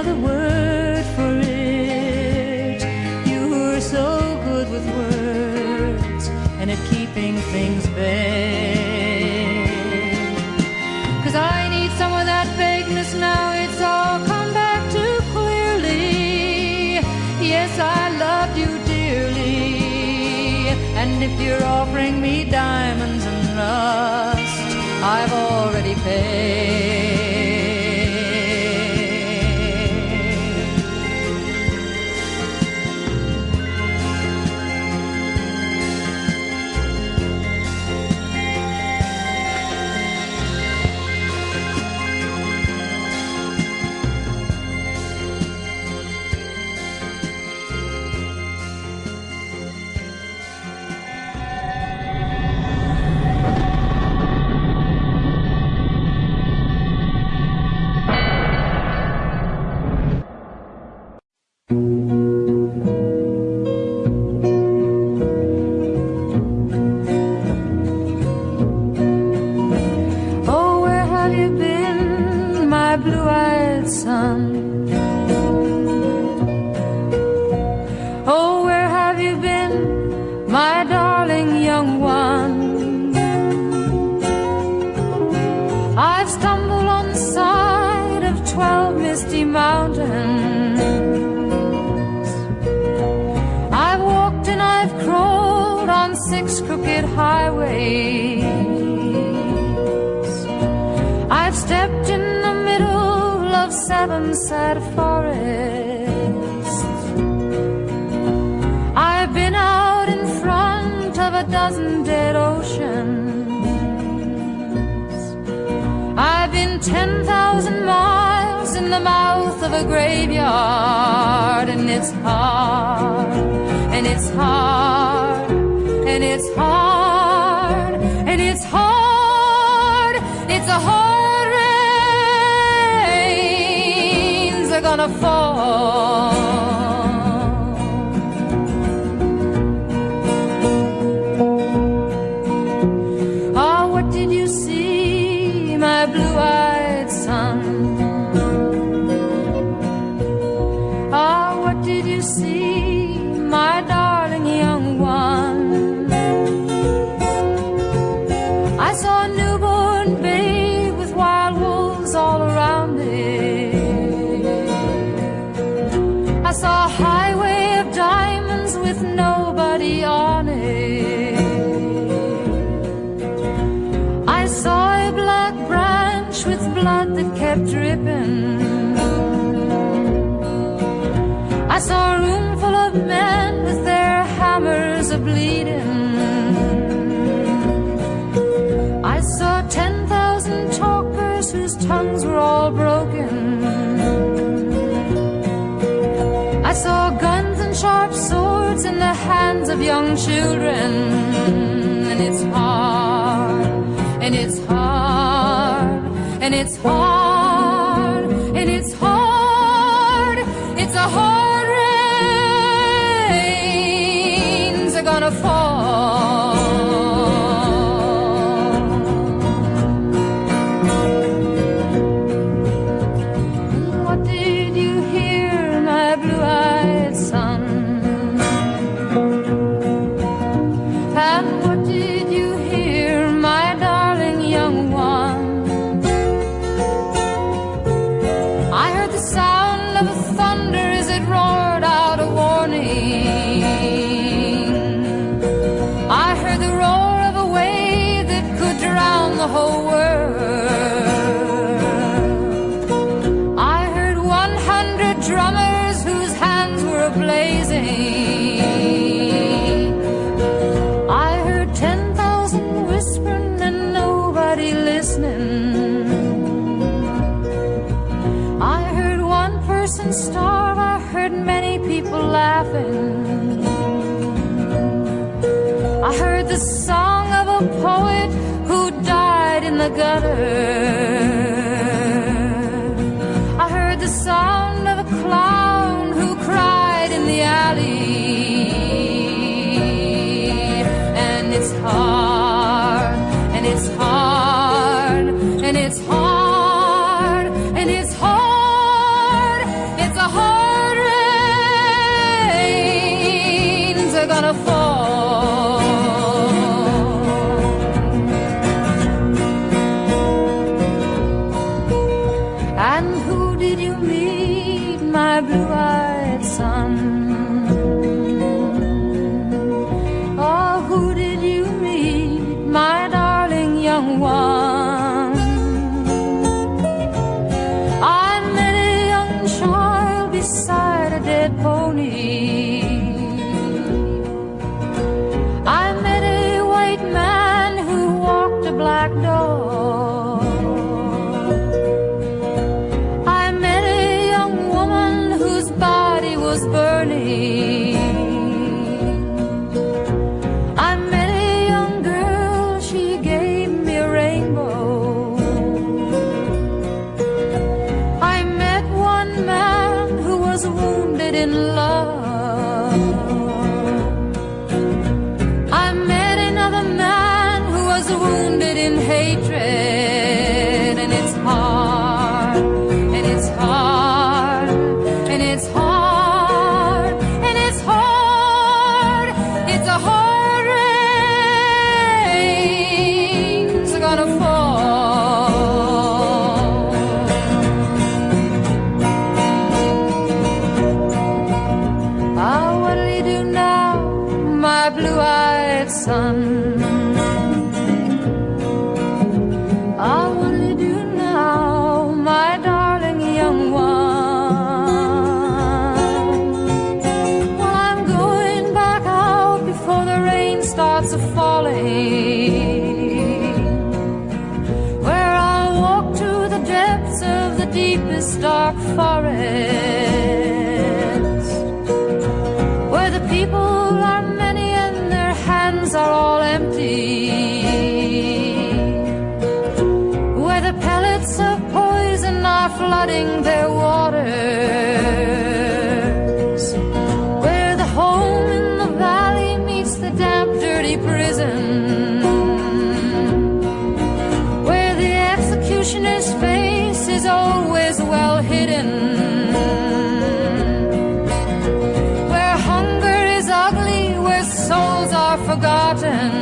another word for it. You were so good with words and at keeping things vague. Cause I need some of that vagueness now, it's all come back too clearly. Yes, I loved you dearly. And if you're offering me diamonds and rust, I've already paid. I've stumbled on the side of twelve misty mountains. I've walked and I've crawled on six crooked highways. I've stepped in the middle of seven sad forests. I've been out in front of a dozen dead oceans. Been 10,000 miles in the mouth of a graveyard, and it's hard, and it's hard, and it's hard, and it's hard, it's a hard rains are gonna fall. That kept dripping. I saw a room full of men with their hammers a bleeding. I saw 10,000 talkers whose tongues were all broken. I saw guns and sharp swords in the hands of young children. And it's hard, and it's hard, and it's hard, in the gutter. blue-eyed son. Oh, who did you meet, my darling young one? I met a young child beside a dead pony. forgotten.